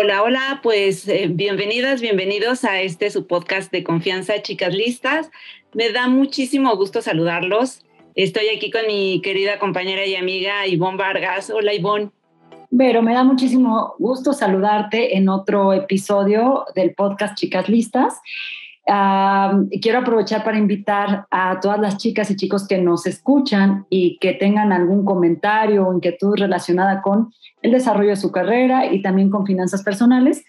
Hola, hola, pues eh, bienvenidas, bienvenidos a este su podcast de confianza, chicas listas. Me da muchísimo gusto saludarlos. Estoy aquí con mi querida compañera y amiga Ivonne Vargas. Hola, Ivonne. Vero, me da muchísimo gusto saludarte en otro episodio del podcast Chicas Listas quiero aprovechar para invitar a todas las chicas y chicos que nos escuchan y que tengan algún comentario o inquietud relacionada con el desarrollo de su carrera y también con finanzas personales,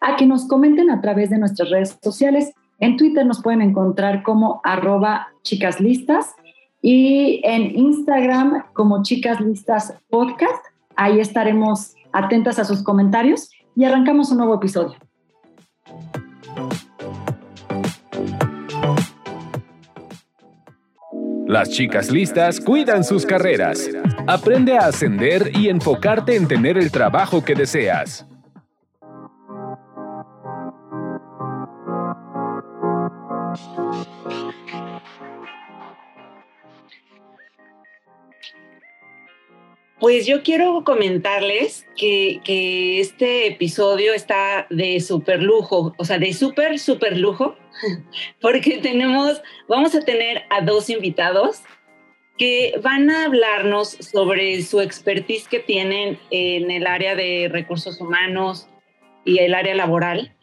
a que nos comenten a través de nuestras redes sociales. En Twitter nos pueden encontrar como arroba chicaslistas y en Instagram como Chicas Listas Podcast. Ahí estaremos atentas a sus comentarios y arrancamos un nuevo episodio. Las chicas listas cuidan sus carreras. Aprende a ascender y enfocarte en tener el trabajo que deseas. Pues yo quiero comentarles que, este episodio está de súper lujo, o sea, de súper, súper lujo, porque tenemos, vamos a tener a dos invitados que van a hablarnos sobre su expertise que tienen en el área de recursos humanos y el área laboral,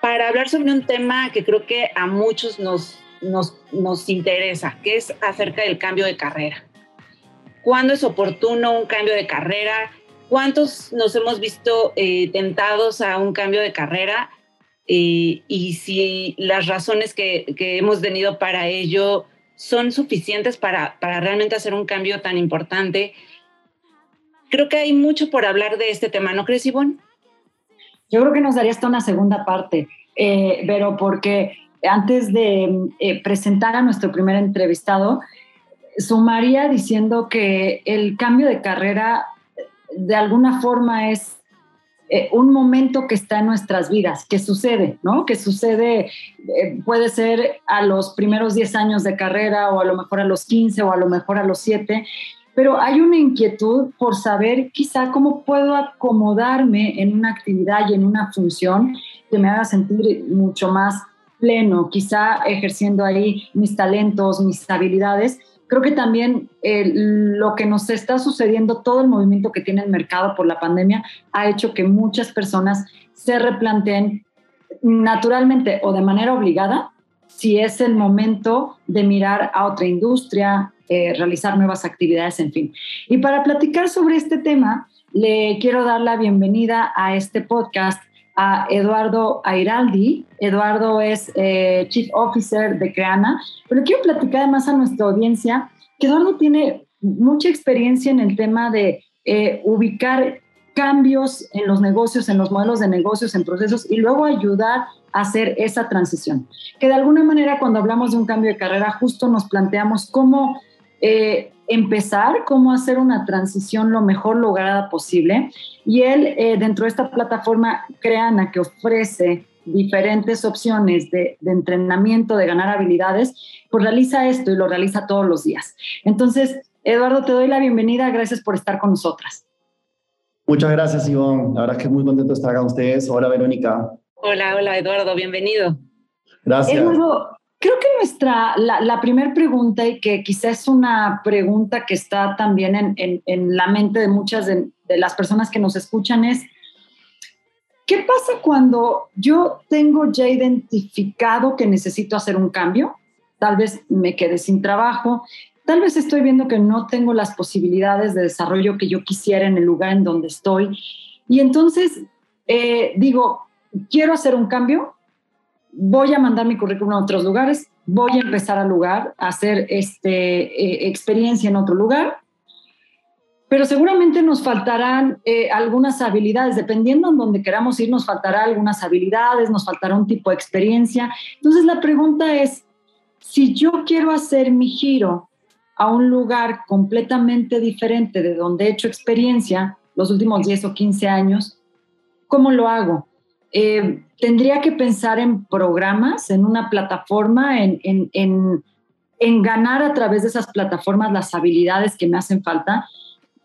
para hablar sobre un tema que creo que a muchos nos, nos, nos interesa, que es acerca del cambio de carrera cuándo es oportuno un cambio de carrera, cuántos nos hemos visto eh, tentados a un cambio de carrera eh, y si las razones que, hemos tenido para ello son suficientes para, para realmente hacer un cambio tan importante. Creo que hay mucho por hablar de este tema, ¿no crees, Ivonne? Yo creo que nos daría hasta una segunda parte, eh, pero porque antes de presentar a nuestro primer entrevistado, sumaría diciendo que el cambio de carrera de alguna forma es eh, un momento que está en nuestras vidas, que sucede, ¿no? Que sucede, eh, puede ser a los primeros 10 años de carrera o a lo mejor a los 15 o a lo mejor a los 7, pero hay una inquietud por saber quizá cómo puedo acomodarme en una actividad y en una función que me haga sentir mucho más pleno, quizá ejerciendo ahí mis talentos, mis habilidades creo que también eh, lo que nos está sucediendo, todo el movimiento que tiene el mercado por la pandemia, ha hecho que muchas personas se replanteen naturalmente o de manera obligada si es el momento de mirar a otra industria, eh, realizar nuevas actividades, en fin. Y para platicar sobre este tema, le quiero dar la bienvenida a este podcast a Eduardo Airaldi. Eduardo es eh, Chief Officer de Creana, pero quiero platicar además a nuestra audiencia que Eduardo tiene mucha experiencia en el tema de eh, ubicar cambios en los negocios, en los modelos de negocios, en procesos y luego ayudar a hacer esa transición. Que de alguna manera cuando hablamos de un cambio de carrera justo nos planteamos cómo eh, empezar, cómo hacer una transición lo mejor lograda posible. Y él, eh, dentro de esta plataforma Creana, que ofrece diferentes opciones de, entrenamiento, de ganar habilidades, pues realiza esto y lo realiza todos los días. Entonces, Eduardo, te doy la bienvenida. Gracias por estar con nosotras. Muchas gracias, Ivonne. La verdad es que muy contento de estar con ustedes. Hola, Verónica. Hola, hola, Eduardo. Bienvenido. Gracias. Creo que nuestra, la, primera pregunta, y que quizás es una pregunta que está también en, en, la mente de muchas de, las personas que nos escuchan, es, ¿qué pasa cuando yo tengo ya identificado que necesito hacer un cambio? Tal vez me quede sin trabajo, tal vez estoy viendo que no tengo las posibilidades de desarrollo que yo quisiera en el lugar en donde estoy. Y entonces eh, digo, quiero hacer un cambio, voy a mandar mi currículum a otros lugares, voy a empezar al lugar, a hacer este, eh, experiencia en otro lugar, pero seguramente nos faltarán eh, algunas habilidades, dependiendo en donde queramos ir, nos faltará algunas habilidades, nos faltará un tipo de experiencia. Entonces la pregunta es, si yo quiero hacer mi giro a un lugar completamente diferente de donde he hecho experiencia los últimos 10 o 15 años, ¿cómo lo hago? Eh, tendría que pensar en programas, en una plataforma, en, en, ganar a través de esas plataformas las habilidades que me hacen falta.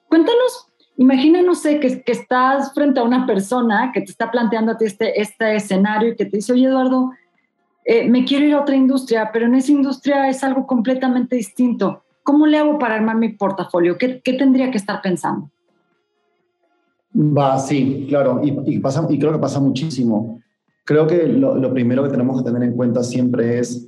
Cuéntanos, imagina, no sé, que, que estás frente a una persona que te está planteando a ti este, este escenario y que te dice, oye Eduardo, eh, me quiero ir a otra industria, pero en esa industria es algo completamente distinto. ¿Cómo le hago para armar mi portafolio? ¿Qué, qué tendría que estar pensando? Va, sí, claro, y, pasa, y creo que pasa muchísimo. Creo que lo, primero que tenemos que tener en cuenta siempre es,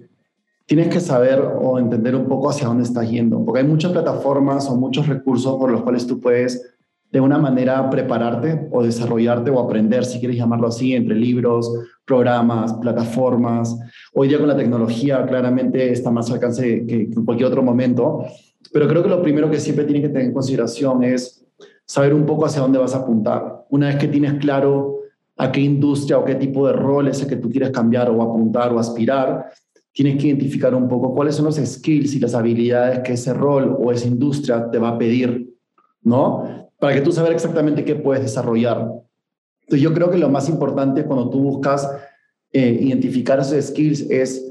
tienes que saber o entender un poco hacia dónde estás yendo, porque hay muchas plataformas o muchos recursos por los cuales tú puedes de una manera prepararte o desarrollarte o aprender, si quieres llamarlo así, entre libros, programas, plataformas. Hoy día con la tecnología claramente está más al alcance que, en cualquier otro momento, pero creo que lo primero que siempre tiene que tener en consideración es saber un poco hacia dónde vas a apuntar. Una vez que tienes claro a qué industria o qué tipo de rol es el que tú quieres cambiar o apuntar o aspirar, tienes que identificar un poco cuáles son los skills y las habilidades que ese rol o esa industria te va a pedir, ¿no? Para que tú saber exactamente qué puedes desarrollar. Entonces yo creo que lo más importante cuando tú buscas eh, identificar esos skills es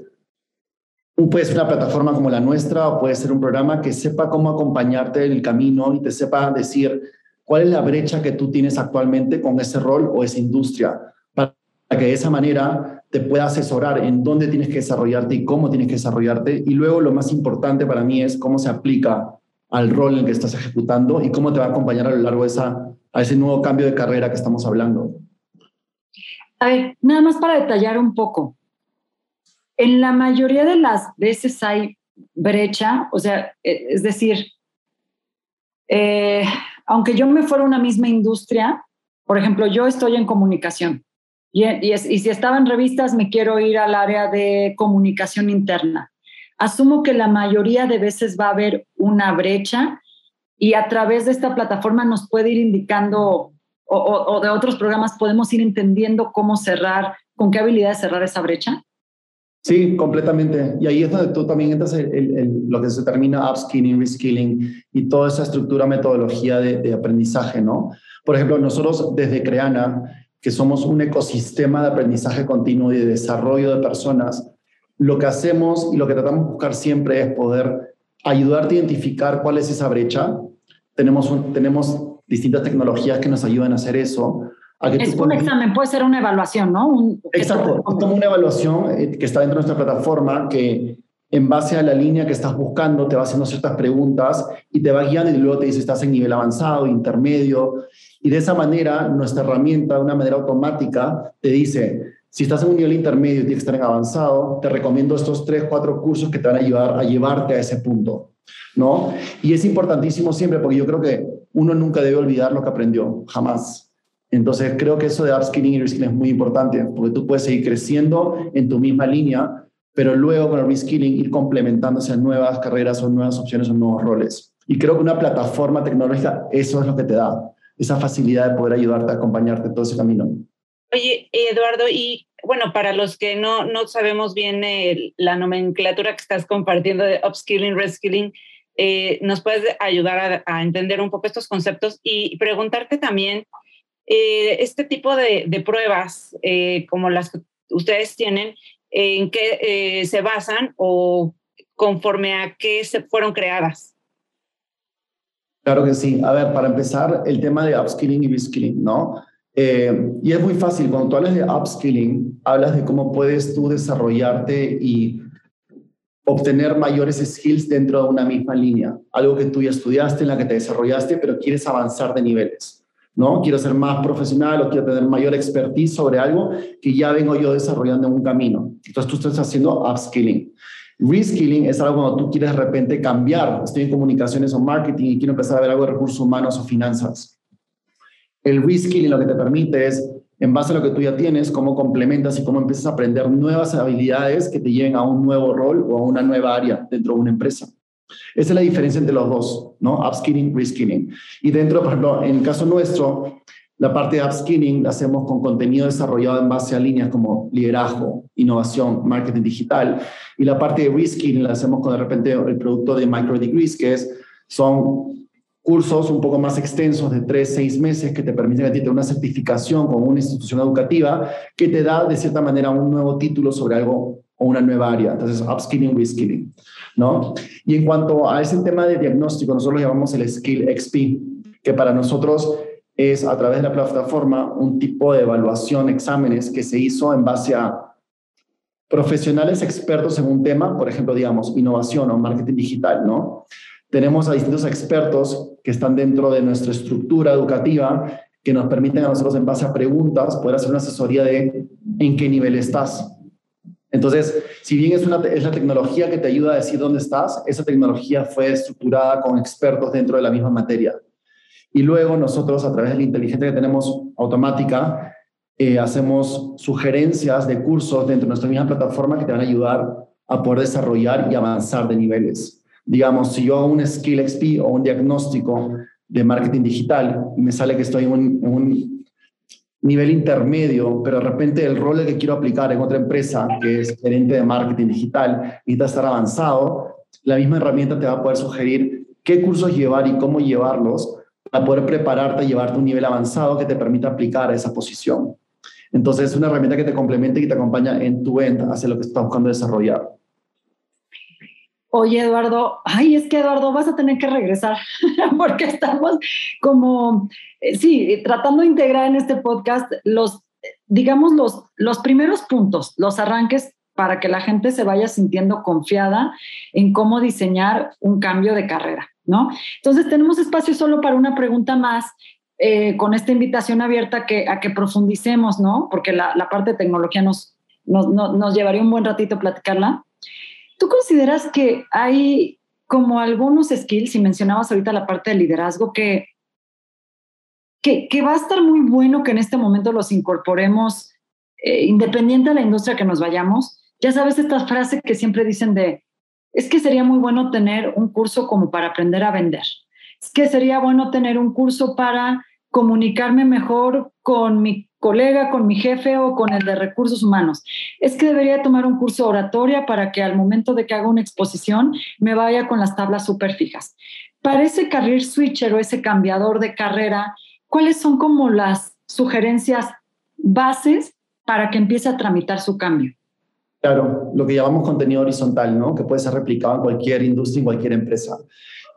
puede ser una plataforma como la nuestra o puede ser un programa que sepa cómo acompañarte en el camino y te sepa decir cuál es la brecha que tú tienes actualmente con ese rol o esa industria, para que de esa manera te pueda asesorar en dónde tienes que desarrollarte y cómo tienes que desarrollarte. Y luego lo más importante para mí es cómo se aplica al rol en el que estás ejecutando y cómo te va a acompañar a lo largo de esa, a ese nuevo cambio de carrera que estamos hablando. A ver, nada más para detallar un poco. En la mayoría de las veces hay brecha, o sea, e, es decir, eh, aunque yo me fuera una misma industria, por ejemplo, yo estoy en comunicación y, y, si estaba en revistas, me quiero ir al área de comunicación interna. Asumo que la mayoría de veces va a haber una brecha y a través de esta plataforma nos puede ir indicando o, o de otros programas podemos ir entendiendo cómo cerrar, con qué habilidades cerrar esa brecha. Sí, completamente. Y ahí es donde tú también entras en lo que se termina upskilling, reskilling y toda esa estructura, metodología de, aprendizaje, ¿no? Por ejemplo, nosotros desde Creana, que somos un ecosistema de aprendizaje continuo y de desarrollo de personas, lo que hacemos y lo que tratamos de buscar siempre es poder ayudarte a identificar cuál es esa brecha. Tenemos, tenemos distintas tecnologías que nos ayudan a hacer eso es un examen, puede ser una evaluación, ¿no? Exacto, es como una evaluación eh, que está dentro de nuestra plataforma que en base a la línea que estás buscando te va haciendo ciertas preguntas y te va guiando y luego te dice estás en nivel avanzado, intermedio y de esa manera nuestra herramienta de una manera automática te dice si estás en un nivel intermedio y tienes que estar en avanzado, te recomiendo estos tres, cuatro cursos que te van a ayudar a llevarte a ese punto, ¿no? Y es importantísimo siempre porque yo creo que uno nunca debe olvidar lo que aprendió, jamás. Entonces, creo que eso de upskilling y reskilling es muy importante, porque tú puedes seguir creciendo en tu misma línea, pero luego con el reskilling ir complementándose a nuevas carreras o nuevas opciones o nuevos roles. Y creo que una plataforma tecnológica, eso es lo que te da, esa facilidad de poder ayudarte a acompañarte todo ese camino. Oye, Eduardo, y bueno, para los que no, no sabemos bien la nomenclatura que estás compartiendo de upskilling, reskilling, eh, ¿nos puedes ayudar a, entender un poco estos conceptos y preguntarte también eh, este tipo de, pruebas, eh, como las que ustedes tienen, en qué eh, se basan o conforme a qué se fueron creadas. Claro que sí. A ver, para empezar, el tema de upskilling y reskilling, ¿no? y es muy fácil, cuando tú hablas de upskilling, hablas de cómo puedes tú desarrollarte y obtener mayores skills dentro de una misma línea, algo que tú ya estudiaste, en la que te desarrollaste, pero quieres avanzar de niveles. ¿No? Quiero ser más profesional o quiero tener mayor expertise sobre algo que ya vengo yo desarrollando en un camino. Entonces tú estás haciendo upskilling. Reskilling es algo cuando tú quieres de repente cambiar. Estoy en comunicaciones o marketing y quiero empezar a ver algo de recursos humanos o finanzas. El reskilling lo que te permite es en base a lo que tú ya tienes, cómo complementas y cómo empiezas a aprender nuevas habilidades que te lleven a un nuevo rol o a una nueva área dentro de una empresa. Esa es la diferencia entre los dos, ¿no? Upskilling, reskilling. Y dentro, por ejemplo, en el caso nuestro, la parte de upskilling la hacemos con contenido desarrollado en base a líneas como liderazgo, innovación, marketing digital. Y la parte de reskilling la hacemos con de repente el producto de Micro Degrees, que es, son cursos un poco más extensos de tres, seis meses que te permiten a ti tener una certificación con una institución educativa que te da de cierta manera un nuevo título sobre algo o una nueva área. Entonces, upskilling, reskilling, ¿no? Y en cuanto a ese tema de diagnóstico, nosotros lo llamamos el Skill XP, que para nosotros es a través de la plataforma un tipo de evaluación, exámenes que se hizo en base a profesionales expertos en un tema, por ejemplo, digamos, innovación o marketing digital, ¿no? Tenemos a distintos expertos que están dentro de nuestra estructura educativa que nos permiten a nosotros, en base a preguntas, poder hacer una asesoría de en qué nivel estás. Entonces, si bien es, la tecnología que te ayuda a decir dónde estás, esa tecnología fue estructurada con expertos dentro de la misma materia. Y luego nosotros, a través de la inteligencia que tenemos automática, eh, hacemos sugerencias de cursos dentro de nuestra misma plataforma que te van a ayudar a poder desarrollar y avanzar de niveles digamos, si yo hago un Skill XP o un diagnóstico de marketing digital y me sale que estoy en un, nivel intermedio, pero de repente el rol que quiero aplicar en otra empresa, que es gerente de marketing digital, y estar avanzado, la misma herramienta te va a poder sugerir qué cursos llevar y cómo llevarlos para poder prepararte y llevarte a un nivel avanzado que te permita aplicar a esa posición. Entonces, es una herramienta que te complementa y te acompaña en tu end hacia lo que estás buscando desarrollar oye Eduardo, ay, es que Eduardo, vas a tener que regresar, porque estamos como, eh, sí, tratando de integrar en este podcast los, digamos, los, los primeros puntos, los arranques para que la gente se vaya sintiendo confiada en cómo diseñar un cambio de carrera, ¿no? Entonces tenemos espacio solo para una pregunta más eh, con esta invitación abierta que, a que profundicemos, ¿no? Porque la, parte de tecnología nos, nos, nos, llevaría un buen ratito platicarla. ¿Tú consideras que hay como algunos skills, y mencionabas ahorita la parte de liderazgo, que, que, va a estar muy bueno que en este momento los incorporemos, eh, independiente de la industria que nos vayamos? Ya sabes esta frase que siempre dicen de, es que sería muy bueno tener un curso como para aprender a vender. Es que sería bueno tener un curso para comunicarme mejor con mi colega, con mi jefe o con el de recursos humanos. Es que debería tomar un curso oratoria para que al momento de que haga una exposición me vaya con las tablas súper fijas. Para ese career switcher o ese cambiador de carrera, ¿cuáles son como las sugerencias bases para que empiece a tramitar su cambio? Claro, lo que llamamos contenido horizontal, ¿no? Que puede ser replicado en cualquier industria, en cualquier empresa.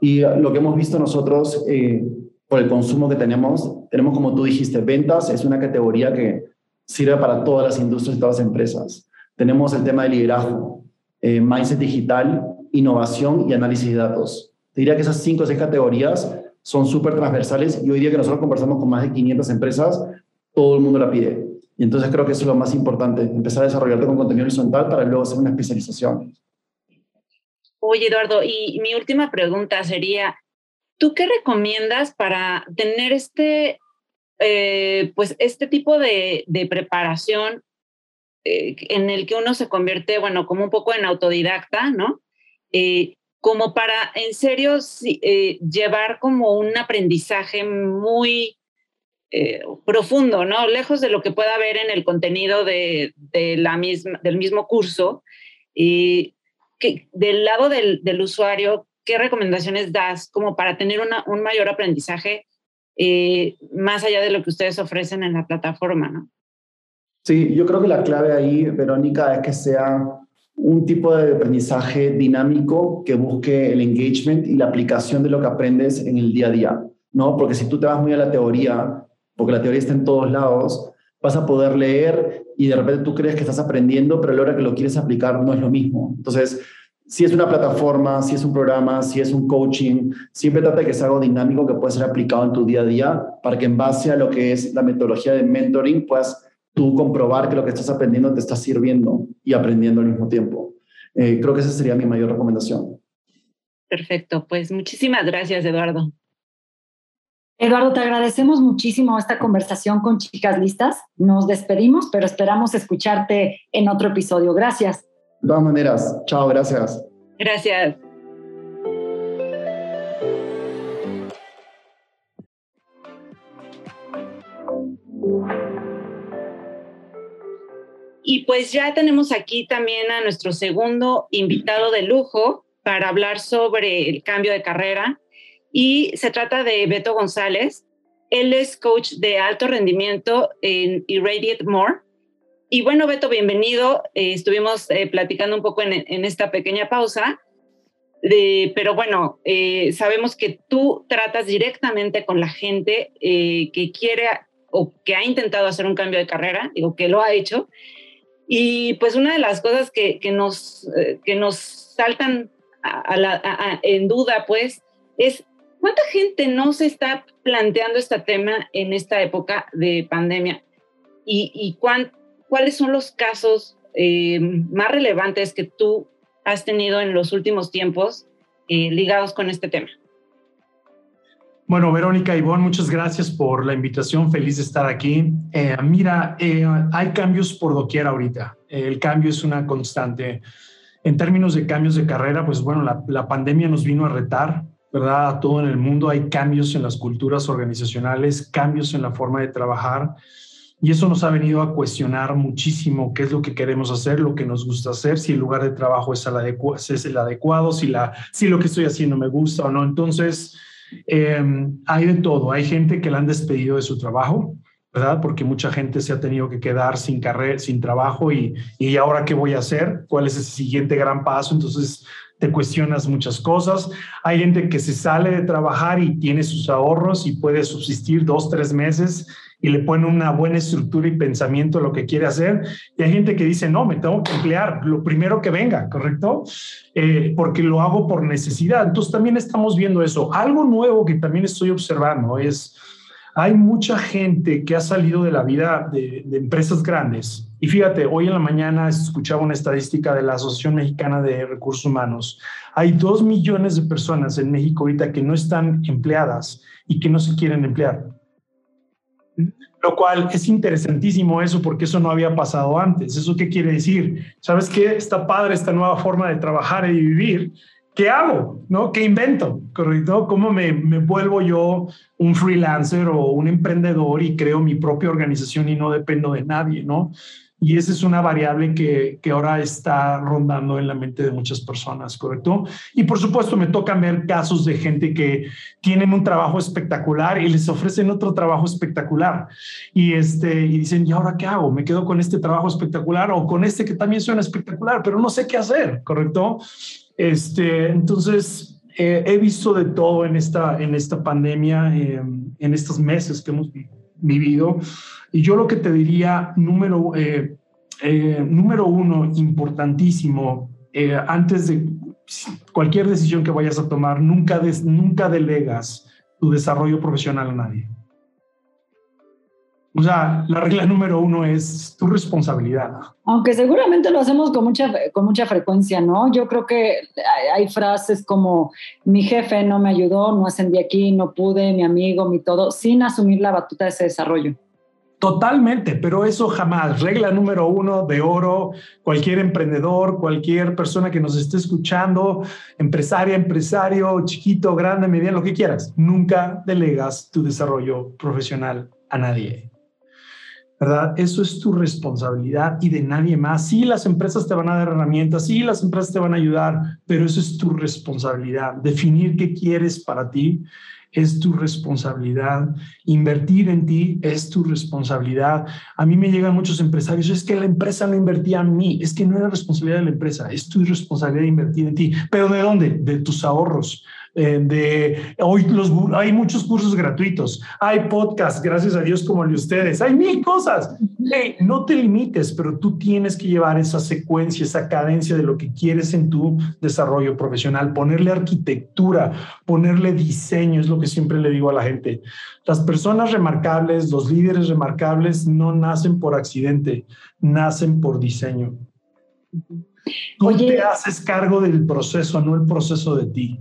Y lo que hemos visto nosotros eh, por el consumo que tenemos. Tenemos, como tú dijiste, ventas es una categoría que sirve para todas las industrias y todas las empresas. Tenemos el tema de liderazgo, eh, mindset digital, innovación y análisis de datos. Te diría que esas cinco o seis categorías son súper transversales y hoy día que nosotros conversamos con más de 500 empresas, todo el mundo la pide. Y entonces creo que eso es lo más importante, empezar a desarrollarte con contenido horizontal para luego hacer una especialización. Oye, Eduardo, y mi última pregunta sería, ¿Tú qué recomiendas para tener este, eh, pues este tipo de, preparación eh, en el que uno se convierte, bueno, como un poco en autodidacta, ¿no? Eh, como para en serio llevar como un aprendizaje muy profundo, ¿no? Lejos de lo que pueda haber en el contenido de, la misma, del mismo curso. Y que del lado del, del usuario, ¿qué recomendaciones das como para tener un mayor aprendizaje eh, más allá de lo que ustedes ofrecen en la plataforma, ¿no? Sí, yo creo que la clave ahí, Verónica, es que sea un tipo de aprendizaje dinámico que busque el engagement y la aplicación de lo que aprendes en el día a día, ¿no? Porque si tú te vas muy a la teoría, porque la teoría está en todos lados, vas a poder leer y de repente tú crees que estás aprendiendo, pero a la hora que lo quieres aplicar no es lo mismo. Entonces, si es una plataforma, si es un programa, si es un coaching, siempre trata de que sea algo dinámico que pueda ser aplicado en tu día a día para que en base a lo que es la metodología de mentoring puedas tú comprobar que lo que estás aprendiendo te está sirviendo y aprendiendo al mismo tiempo. Eh, creo que esa sería mi mayor recomendación. Perfecto, pues muchísimas gracias, Eduardo. Eduardo, te agradecemos muchísimo esta conversación con Chicas Listas. Nos despedimos, pero esperamos escucharte en otro episodio. Gracias. De todas maneras, chao, gracias. Gracias. Y pues ya tenemos aquí también a nuestro segundo invitado de lujo para hablar sobre el cambio de carrera y se trata de Beto González. Él es coach de alto rendimiento en Irradiate More. Y bueno, Beto, bienvenido. Eh, estuvimos eh, platicando un poco en, en, esta pequeña pausa, de, pero bueno, eh, sabemos que tú tratas directamente con la gente que quiere o que ha intentado hacer un cambio de carrera, digo que lo ha hecho. Y pues una de las cosas que, que nos, que nos saltan a la, a, en duda, pues, es ¿Cuánta gente no se está planteando este tema en esta época de pandemia? ¿Y, cuáles son los casos eh, más relevantes que tú has tenido en los últimos tiempos eh, ligados con este tema? Bueno, Verónica Ivonne, muchas gracias por la invitación. Feliz de estar aquí. Eh, mira, hay cambios por doquier ahorita. el cambio es una constante. En términos de cambios de carrera, pues bueno, la, la pandemia nos vino a retar ¿verdad? A todo en el mundo hay cambios en las culturas organizacionales, cambios en la forma de trabajar. Y eso nos ha venido a cuestionar muchísimo qué es lo que queremos hacer, lo que nos gusta hacer, si el lugar de trabajo es el, adecuado, si lo que estoy haciendo me gusta o no. Entonces, em, hay de todo. Hay gente que la han despedido de su trabajo, ¿verdad? Porque mucha gente se ha tenido que quedar sin carrera, sin trabajo y, y ahora qué voy a hacer, cuál es el siguiente gran paso. Entonces, te cuestionas muchas cosas. Hay gente que se sale de trabajar y tiene sus ahorros y puede subsistir dos, tres meses y le pone una buena estructura y pensamiento a lo que quiere hacer. Y hay gente que dice, no, me tengo que emplear lo primero que venga, ¿correcto? Eh, porque lo hago por necesidad. Entonces también estamos viendo eso. Algo nuevo que también estoy observando es, hay mucha gente que ha salido de la vida de, de empresas grandes y fíjate, hoy en la mañana escuchaba una estadística de la Asociación Mexicana de Recursos Humanos. Hay dos millones de personas en México ahorita que no están empleadas y que no se quieren emplear. Lo cual es interesantísimo eso porque eso no había pasado antes. ¿Eso qué quiere decir? ¿Sabes qué? Está padre esta nueva forma de trabajar y vivir. ¿Qué hago? ¿No? ¿Qué invento? ¿Correcto? ¿Cómo me, me vuelvo yo un freelancer o un emprendedor y creo mi propia organización y no dependo de nadie? ¿No? Y esa es una variable que, que, ahora está rondando en la mente de muchas personas, ¿correcto? Y por supuesto me tocan ver casos de gente que tienen un trabajo espectacular y les ofrecen otro trabajo espectacular. Y, este, y dicen, ¿y ahora qué hago? ¿Me quedo con este trabajo espectacular o con este que también suena espectacular, pero no sé qué hacer, ¿correcto? Este, entonces, eh, he visto de todo en esta, en esta pandemia, eh, en estos meses que hemos vivido. Y yo lo que te diría, número, eh, eh, número uno, importantísimo, eh, antes de cualquier decisión que vayas a tomar, nunca, des, nunca delegas tu desarrollo profesional a nadie. O sea, la regla número uno es tu responsabilidad. Aunque seguramente lo hacemos con mucha, con mucha frecuencia, ¿no? Yo creo que hay, hay frases como mi jefe no me ayudó, no ascendí aquí, no pude, mi amigo, mi todo, sin asumir la batuta de ese desarrollo. Totalmente, pero eso jamás. Regla número uno de oro, cualquier emprendedor, cualquier persona que nos esté escuchando, empresaria, empresario, chiquito, grande, mediano, lo que quieras, nunca delegas tu desarrollo profesional a nadie. ¿Verdad? Eso es tu responsabilidad y de nadie más. Sí, las empresas te van a dar herramientas, sí, las empresas te van a ayudar, pero eso es tu responsabilidad. Definir qué quieres para ti es tu responsabilidad. Invertir en ti es tu responsabilidad. A mí me llegan muchos empresarios, es que la empresa no invertía en mí, es que no era responsabilidad de la empresa, es tu responsabilidad invertir en ti. ¿Pero de dónde? De tus ahorros. Eh, de hoy los, hay muchos cursos gratuitos, hay podcasts, gracias a Dios como el de ustedes, hay mil cosas. no te limites, pero tú tienes que llevar esa secuencia, esa cadencia de lo que quieres en tu desarrollo profesional, ponerle arquitectura, ponerle diseño, es lo que siempre le digo a la gente. Las personas remarcables, los líderes remarcables no nacen por accidente, nacen por diseño. Tú te haces cargo del proceso, no el proceso de ti.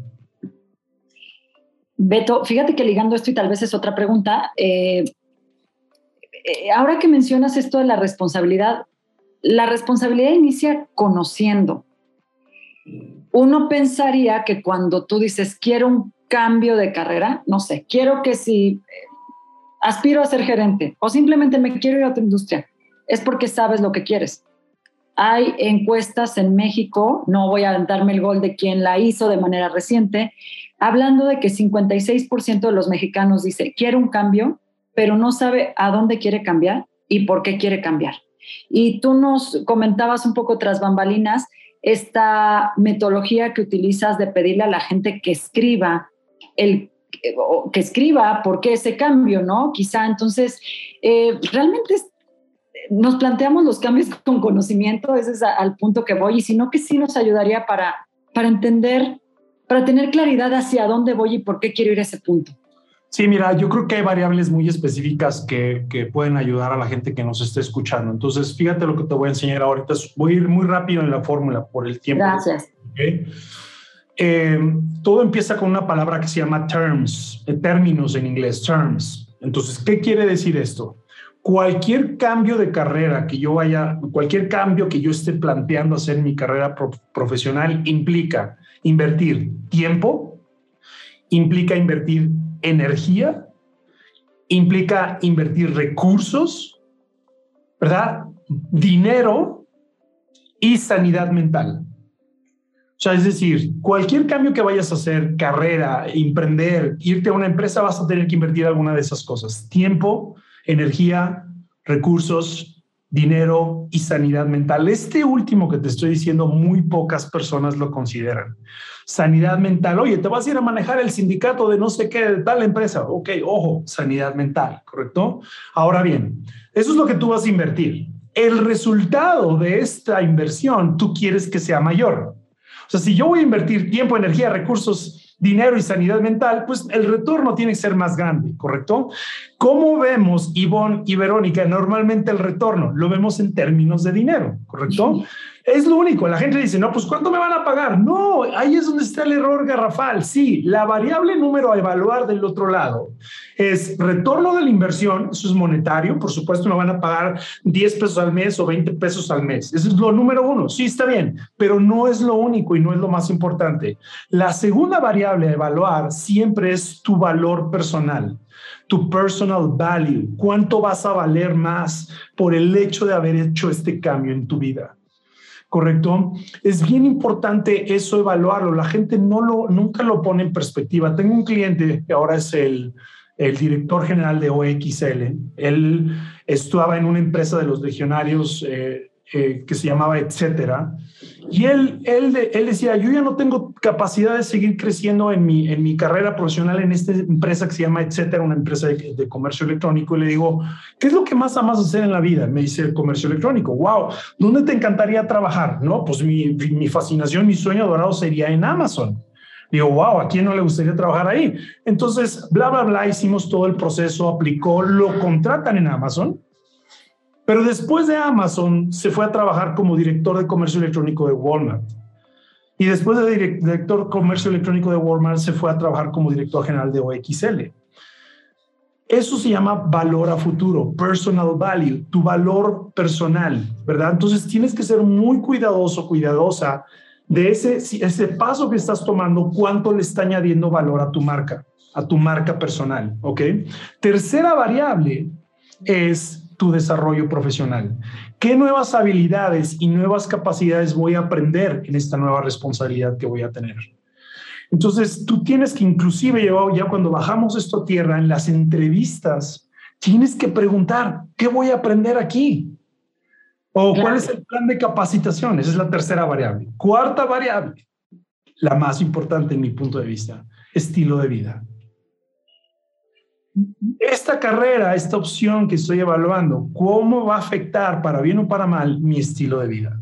Beto, fíjate que ligando esto y tal vez es otra pregunta, eh, eh, ahora que mencionas esto de la responsabilidad, la responsabilidad inicia conociendo. Uno pensaría que cuando tú dices, quiero un cambio de carrera, no sé, quiero que si aspiro a ser gerente o simplemente me quiero ir a otra industria, es porque sabes lo que quieres. Hay encuestas en México, no voy a darme el gol de quien la hizo de manera reciente, hablando de que 56% de los mexicanos dice, quiero un cambio, pero no sabe a dónde quiere cambiar y por qué quiere cambiar. Y tú nos comentabas un poco tras bambalinas esta metodología que utilizas de pedirle a la gente que escriba el que escriba por qué ese cambio, ¿no? Quizá entonces, eh, realmente nos planteamos los cambios con conocimiento, ese es al punto que voy, y sino que sí nos ayudaría para, para entender, para tener claridad hacia dónde voy y por qué quiero ir a ese punto. Sí, mira, yo creo que hay variables muy específicas que, que, pueden ayudar a la gente que nos esté escuchando. Entonces, fíjate lo que te voy a enseñar ahorita. Voy a ir muy rápido en la fórmula por el tiempo. Gracias. Eh, todo empieza con una palabra que se llama terms, eh, términos en inglés, terms. Entonces, ¿qué quiere decir esto? Cualquier cambio de carrera que yo vaya, cualquier cambio que yo esté planteando hacer en mi carrera profesional implica invertir tiempo, implica invertir energía, implica invertir recursos, ¿verdad? Dinero y sanidad mental. O sea, es decir, cualquier cambio que vayas a hacer, carrera, emprender, irte a una empresa, vas a tener que invertir alguna de esas cosas. Tiempo, energía, recursos, dinero y sanidad mental. Este último que te estoy diciendo, muy pocas personas lo consideran sanidad mental. Oye, te vas a ir a manejar el sindicato de no sé qué, de tal empresa. Ok, ojo, sanidad mental, ¿correcto? Ahora bien, eso es lo que tú vas a invertir. El resultado de esta inversión, tú quieres que sea mayor. O sea, si yo voy a invertir tiempo, energía, recursos dinero y sanidad mental, pues el retorno tiene que ser más grande, ¿correcto? ¿Cómo vemos, Ivonne y Verónica, normalmente el retorno? Lo vemos en términos de dinero, ¿correcto? Es lo único. La gente dice, no, pues ¿cuánto me van a pagar? No, ahí es donde está el error garrafal. Sí, la variable número a evaluar del otro lado es retorno de la inversión, eso es monetario, por supuesto me van a pagar 10 pesos al mes o 20 pesos al mes. Eso es lo número uno. Sí, está bien, pero no es lo único y no es lo más importante. La segunda variable a evaluar siempre es tu valor personal tu personal value, cuánto vas a valer más por el hecho de haber hecho este cambio en tu vida. ¿Correcto? Es bien importante eso evaluarlo. La gente no lo, nunca lo pone en perspectiva. Tengo un cliente que ahora es el, director general de OXL. Él estaba en una empresa de los legionarios eh, eh, que se llamaba Etcétera. Y él, él, él decía, yo ya no tengo capacidad de seguir creciendo en mi, en mi carrera profesional en esta empresa que se llama Etcétera, una empresa de, de, comercio electrónico. Y le digo, ¿qué es lo que más amas hacer en la vida? Me dice el comercio electrónico. Wow, ¿dónde te encantaría trabajar? No, pues mi, mi fascinación, mi sueño dorado sería en Amazon. Digo, wow, ¿a quién no le gustaría trabajar ahí? Entonces, bla, bla, bla, hicimos todo el proceso, aplicó, lo contratan en Amazon pero después de Amazon se fue a trabajar como director de comercio electrónico de Walmart. Y después de director de comercio electrónico de Walmart se fue a trabajar como director general de OXL. Eso se llama valor a futuro, personal value, tu valor personal, ¿verdad? Entonces tienes que ser muy cuidadoso, cuidadosa de ese, ese paso que estás tomando, cuánto le está añadiendo valor a tu marca, a tu marca personal, ¿ok? Tercera variable es tu desarrollo profesional. ¿Qué nuevas habilidades y nuevas capacidades voy a aprender en esta nueva responsabilidad que voy a tener? Entonces, tú tienes que inclusive ya cuando bajamos esto a tierra, en las entrevistas, tienes que preguntar, ¿qué voy a aprender aquí? ¿O cuál es el plan de capacitación? Esa es la tercera variable. Cuarta variable, la más importante en mi punto de vista, estilo de vida. Esta carrera, esta opción que estoy evaluando, ¿cómo va a afectar para bien o para mal mi estilo de vida?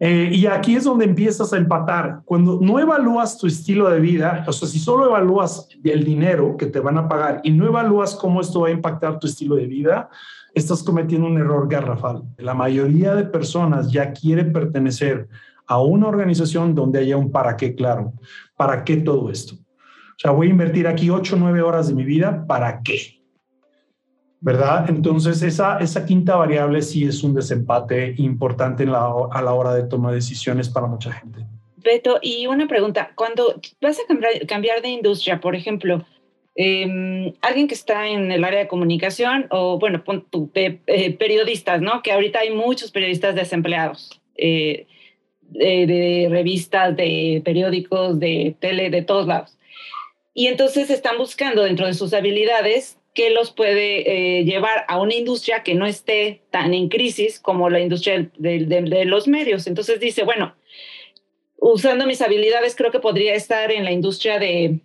Eh, y aquí es donde empiezas a empatar. Cuando no evalúas tu estilo de vida, o sea, si solo evalúas el dinero que te van a pagar y no evalúas cómo esto va a impactar tu estilo de vida, estás cometiendo un error garrafal. La mayoría de personas ya quiere pertenecer a una organización donde haya un para qué claro. ¿Para qué todo esto? O sea, voy a invertir aquí 8 o 9 horas de mi vida, ¿para qué? ¿Verdad? Entonces, esa, esa quinta variable sí es un desempate importante en la, a la hora de tomar decisiones para mucha gente. Beto, y una pregunta, cuando vas a cambiar, cambiar de industria, por ejemplo, eh, alguien que está en el área de comunicación o, bueno, eh, periodistas, ¿no? Que ahorita hay muchos periodistas desempleados, eh, de, revistas, de periódicos, de tele, de todos lados. Y entonces están buscando dentro de sus habilidades qué los puede eh, llevar a una industria que no esté tan en crisis como la industria de, de, de los medios. Entonces dice, bueno, usando mis habilidades creo que podría estar en la industria de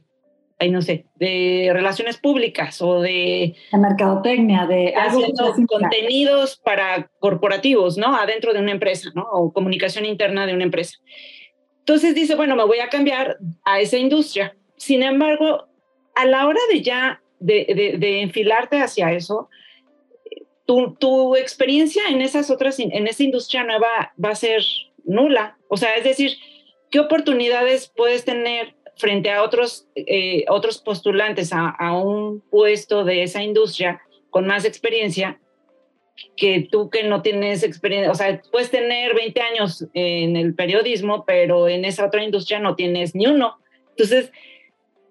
ay, no sé, de relaciones públicas o de... De mercadotecnia, de... Haciendo contenidos para corporativos, ¿no? Adentro de una empresa, ¿no? O comunicación interna de una empresa. Entonces dice, bueno, me voy a cambiar a esa industria. Sin embargo, a la hora de ya, de, de, enfilarte hacia eso, tu, tu, experiencia en esas otras, en esa industria nueva va a ser nula. O sea, es decir, ¿qué oportunidades puedes tener frente a otros, eh, otros postulantes a, a, un puesto de esa industria con más experiencia que tú que no tienes experiencia, o sea, puedes tener 20 años en el periodismo, pero en esa otra industria no tienes ni uno. Entonces,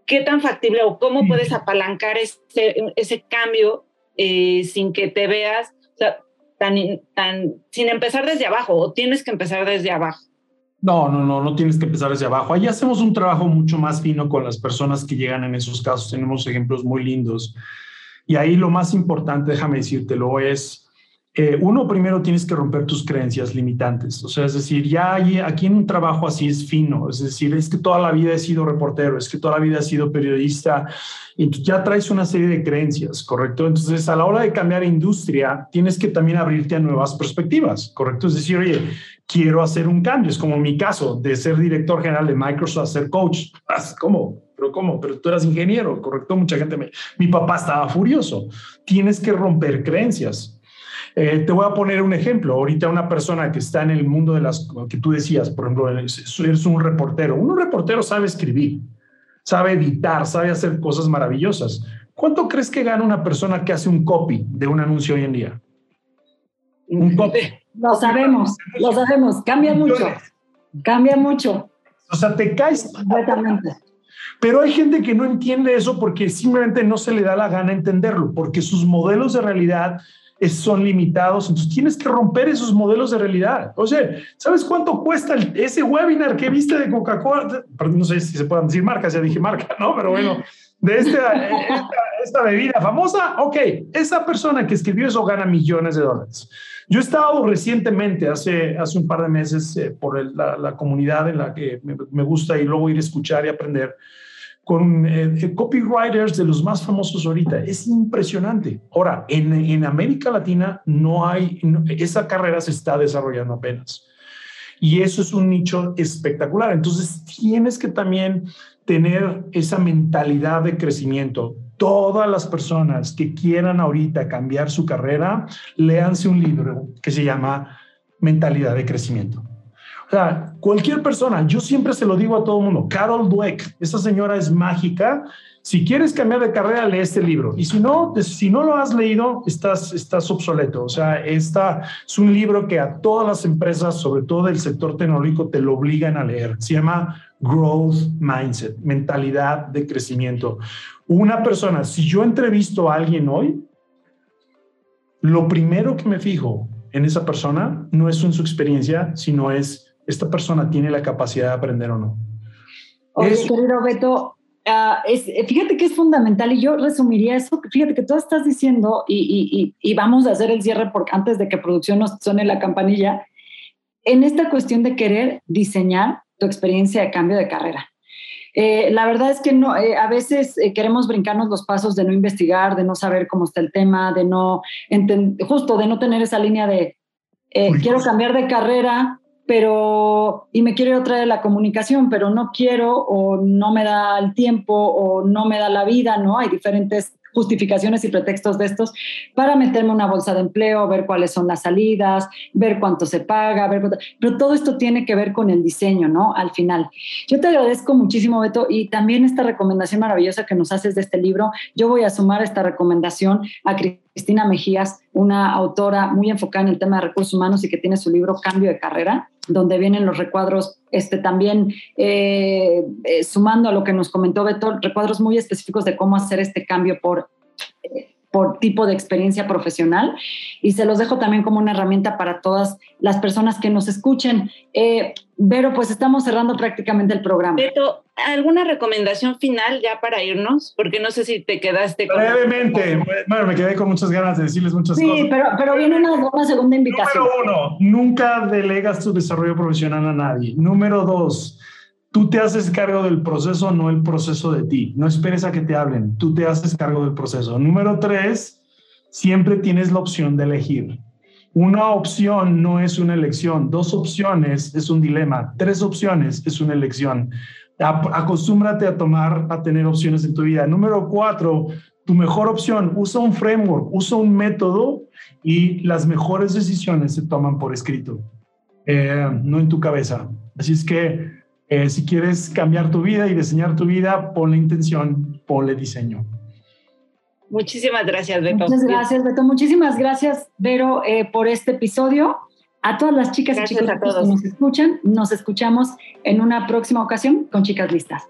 ¿qué tan factible o cómo puedes apalancar ese, ese cambio eh, sin que te veas, o sea, tan, tan, sin empezar desde abajo o tienes que empezar desde abajo? No, no, no, no tienes que empezar desde abajo. Ahí hacemos un trabajo mucho más fino con las personas que llegan en esos casos. Tenemos ejemplos muy lindos. Y ahí lo más importante, déjame decírtelo, es, eh, uno, primero tienes que romper tus creencias limitantes. O sea, es decir, ya hay, aquí en un trabajo así es fino. Es decir, es que toda la vida he sido reportero, es que toda la vida he sido periodista. Y tú ya traes una serie de creencias, ¿correcto? Entonces, a la hora de cambiar industria, tienes que también abrirte a nuevas perspectivas, ¿correcto? Es decir, oye, quiero hacer un cambio. Es como mi caso de ser director general de Microsoft a ser coach. ¿Cómo? ¿Pero cómo? Pero tú eras ingeniero, ¿correcto? Mucha gente me... Mi papá estaba furioso. Tienes que romper creencias. Eh, te voy a poner un ejemplo. Ahorita una persona que está en el mundo de las que tú decías, por ejemplo, eres un reportero. Un reportero sabe escribir, sabe editar, sabe hacer cosas maravillosas. ¿Cuánto crees que gana una persona que hace un copy de un anuncio hoy en día? Un copy. Lo sabemos, lo sabemos. Cambia mucho. Cambia mucho. O sea, te caes completamente. Pero hay gente que no entiende eso porque simplemente no se le da la gana entenderlo, porque sus modelos de realidad son limitados, entonces tienes que romper esos modelos de realidad. O sea, ¿sabes cuánto cuesta el, ese webinar que viste de Coca-Cola? No sé si se pueden decir marcas, ya dije marca, ¿no? Pero bueno, de esta, esta, esta, bebida famosa, ok, esa persona que escribió eso gana millones de dólares. Yo he estado recientemente, hace, hace un par de meses, eh, por el, la, la, comunidad en la que me, me, gusta y luego ir a escuchar y aprender, con eh, copywriters de los más famosos ahorita. Es impresionante. Ahora, en, en América Latina no hay, esa carrera se está desarrollando apenas. Y eso es un nicho espectacular. Entonces, tienes que también tener esa mentalidad de crecimiento. Todas las personas que quieran ahorita cambiar su carrera, léanse un libro que se llama Mentalidad de Crecimiento. O sea, cualquier persona, yo siempre se lo digo a todo el mundo, Carol Dweck, esa señora es mágica. Si quieres cambiar de carrera, lee este libro. Y si no, si no lo has leído, estás, estás obsoleto. O sea, esta es un libro que a todas las empresas, sobre todo del sector tecnológico, te lo obligan a leer. Se llama Growth Mindset, mentalidad de crecimiento. Una persona, si yo entrevisto a alguien hoy, lo primero que me fijo en esa persona no es en su experiencia, sino es esta persona tiene la capacidad de aprender o no. Oye, es, querido Beto, uh, es, fíjate que es fundamental y yo resumiría eso, fíjate que tú estás diciendo y, y, y, vamos a hacer el cierre porque antes de que producción nos suene la campanilla, en esta cuestión de querer diseñar tu experiencia de cambio de carrera. Eh, la verdad es que no, eh, a veces eh, queremos brincarnos los pasos de no investigar, de no saber cómo está el tema, de no, justo de no tener esa línea de eh, quiero cambiar de carrera, pero y me quiero ir otra de la comunicación, pero no quiero o no me da el tiempo o no me da la vida, ¿no? Hay diferentes justificaciones y pretextos de estos para meterme una bolsa de empleo, ver cuáles son las salidas, ver cuánto se paga, ver pero todo esto tiene que ver con el diseño, ¿no? Al final. Yo te agradezco muchísimo, Beto, y también esta recomendación maravillosa que nos haces de este libro. Yo voy a sumar esta recomendación a Cristina Mejías, una autora muy enfocada en el tema de recursos humanos y que tiene su libro Cambio de Carrera, donde vienen los recuadros, este, también eh, eh, sumando a lo que nos comentó Beto, recuadros muy específicos de cómo hacer este cambio por eh, por tipo de experiencia profesional y se los dejo también como una herramienta para todas las personas que nos escuchen. Vero, pues estamos cerrando prácticamente el programa. Beto, ¿alguna recomendación final ya para irnos? Porque no sé si te quedaste con... Brevemente, bueno, me quedé con muchas ganas de decirles muchas cosas. Sí, pero, pero viene una, una segunda invitación. Número uno, nunca delegas tu desarrollo profesional a nadie. Número dos, Tú te haces cargo del proceso, no el proceso de ti. No esperes a que te hablen, tú te haces cargo del proceso. Número tres, siempre tienes la opción de elegir. Una opción no es una elección, dos opciones es un dilema, tres opciones es una elección. Acostúmbrate a tomar, a tener opciones en tu vida. Número cuatro, tu mejor opción, usa un framework, usa un método y las mejores decisiones se toman por escrito, eh, no en tu cabeza. Así es que eh, si quieres cambiar tu vida y diseñar tu vida, ponle intención, ponle diseño. Muchísimas gracias, Beto. Muchas gracias, Beto. Muchísimas gracias, Vero, eh, por este episodio. A todas las chicas y chicos que nos escuchan, nos escuchamos en una próxima ocasión con Chicas Listas.